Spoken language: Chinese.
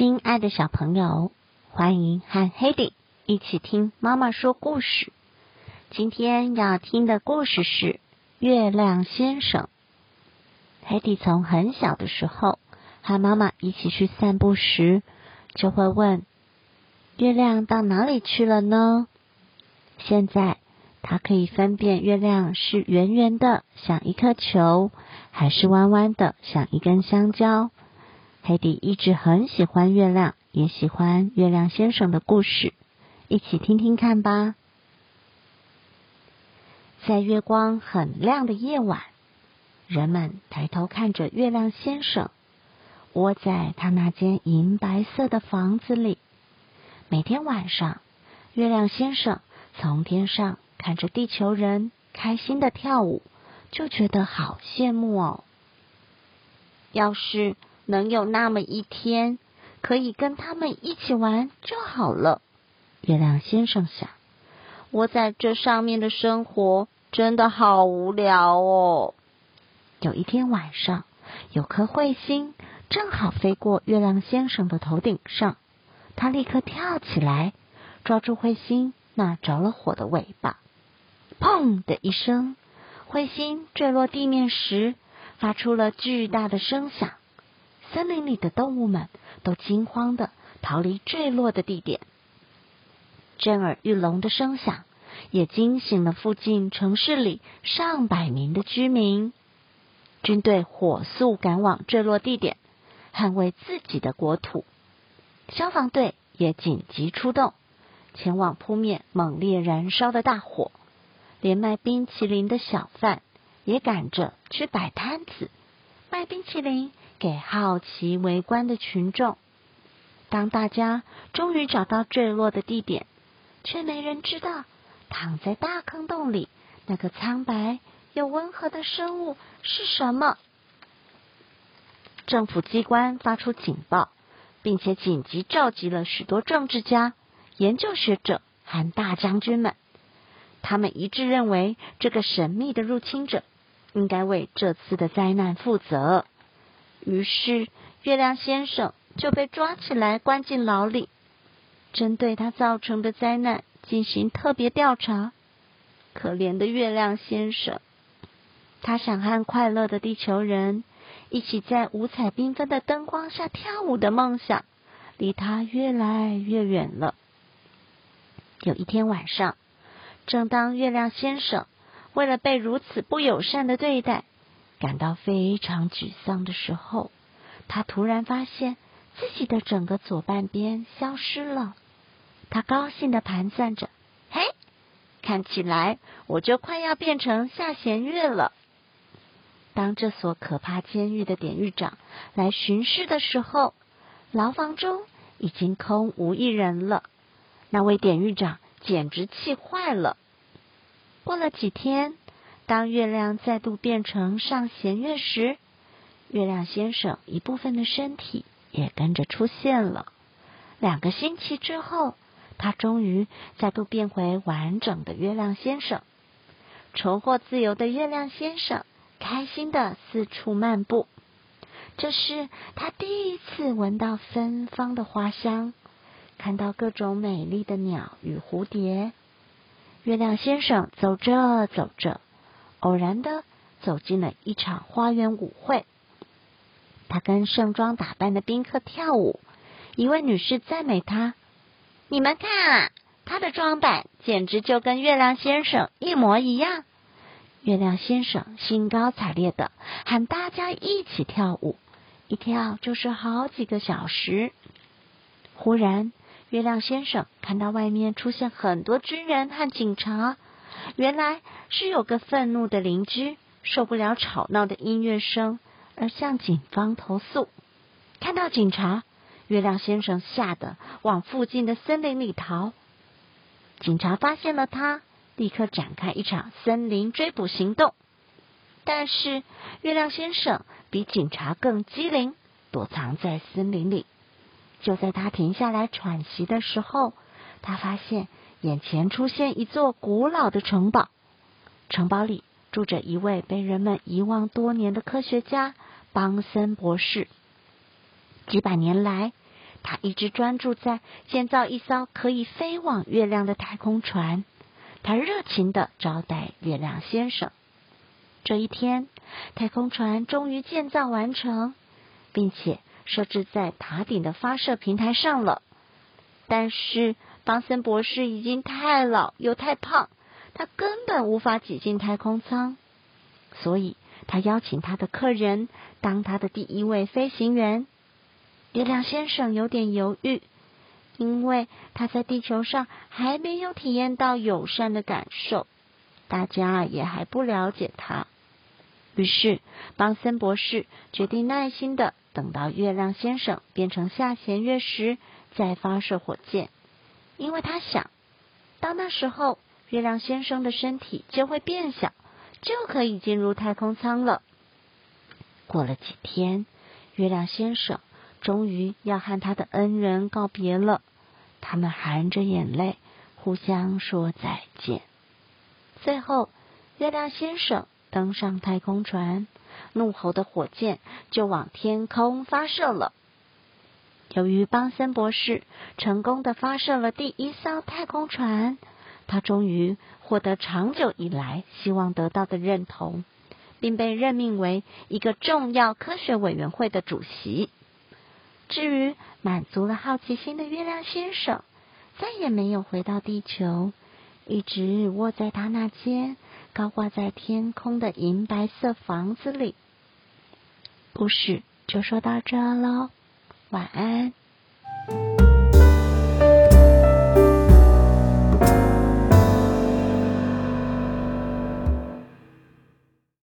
亲爱的小朋友，欢迎和 Hedy 一起听妈妈说故事。今天要听的故事是《月亮先生》。Hedy 从很小的时候和妈妈一起去散步时，就会问：“月亮到哪里去了呢？”现在他可以分辨月亮是圆圆的，像一颗球，还是弯弯的，像一根香蕉。黑迪一直很喜欢月亮，也喜欢月亮先生的故事，一起听听看吧。在月光很亮的夜晚，人们抬头看着月亮先生，窝在他那间银白色的房子里。每天晚上，月亮先生从天上看着地球人开心的跳舞，就觉得好羡慕哦。要是。能有那么一天，可以跟他们一起玩就好了。月亮先生想，我在这上面的生活真的好无聊哦。有一天晚上，有颗彗星正好飞过月亮先生的头顶上，他立刻跳起来，抓住彗星那着了火的尾巴。砰的一声，彗星坠落地面时，发出了巨大的声响。森林里的动物们都惊慌的逃离坠落的地点，震耳欲聋的声响也惊醒了附近城市里上百名的居民。军队火速赶往坠落地点，捍卫自己的国土。消防队也紧急出动，前往扑灭猛烈燃烧的大火。连卖冰淇淋的小贩也赶着去摆摊子卖冰淇淋。给好奇围观的群众。当大家终于找到坠落的地点，却没人知道躺在大坑洞里那个苍白又温和的生物是什么。政府机关发出警报，并且紧急召集了许多政治家、研究学者和大将军们。他们一致认为，这个神秘的入侵者应该为这次的灾难负责。于是，月亮先生就被抓起来关进牢里，针对他造成的灾难进行特别调查。可怜的月亮先生，他想和快乐的地球人一起在五彩缤纷的灯光下跳舞的梦想，离他越来越远了。有一天晚上，正当月亮先生为了被如此不友善的对待，感到非常沮丧的时候，他突然发现自己的整个左半边消失了。他高兴的盘算着：“嘿，看起来我就快要变成下弦月了。”当这所可怕监狱的典狱长来巡视的时候，牢房中已经空无一人了。那位典狱长简直气坏了。过了几天。当月亮再度变成上弦月时，月亮先生一部分的身体也跟着出现了。两个星期之后，他终于再度变回完整的月亮先生。重获自由的月亮先生开心的四处漫步。这是他第一次闻到芬芳的花香，看到各种美丽的鸟与蝴蝶。月亮先生走着走着。偶然的走进了一场花园舞会，他跟盛装打扮的宾客跳舞。一位女士赞美他：“你们看啊，他的装扮简直就跟月亮先生一模一样。”月亮先生兴高采烈的喊大家一起跳舞，一跳就是好几个小时。忽然，月亮先生看到外面出现很多军人和警察。原来是有个愤怒的邻居受不了吵闹的音乐声，而向警方投诉。看到警察，月亮先生吓得往附近的森林里逃。警察发现了他，立刻展开一场森林追捕行动。但是月亮先生比警察更机灵，躲藏在森林里。就在他停下来喘息的时候，他发现。眼前出现一座古老的城堡，城堡里住着一位被人们遗忘多年的科学家邦森博士。几百年来，他一直专注在建造一艘可以飞往月亮的太空船。他热情的招待月亮先生。这一天，太空船终于建造完成，并且设置在塔顶的发射平台上了。但是，邦森博士已经太老又太胖，他根本无法挤进太空舱，所以他邀请他的客人当他的第一位飞行员。月亮先生有点犹豫，因为他在地球上还没有体验到友善的感受，大家也还不了解他。于是，邦森博士决定耐心的等到月亮先生变成下弦月时再发射火箭，因为他想，到那时候月亮先生的身体就会变小，就可以进入太空舱了。过了几天，月亮先生。终于要和他的恩人告别了，他们含着眼泪互相说再见。最后，月亮先生登上太空船，怒吼的火箭就往天空发射了。由于邦森博士成功的发射了第一艘太空船，他终于获得长久以来希望得到的认同，并被任命为一个重要科学委员会的主席。至于满足了好奇心的月亮先生，再也没有回到地球，一直窝在他那间高挂在天空的银白色房子里。故事就说到这喽，晚安。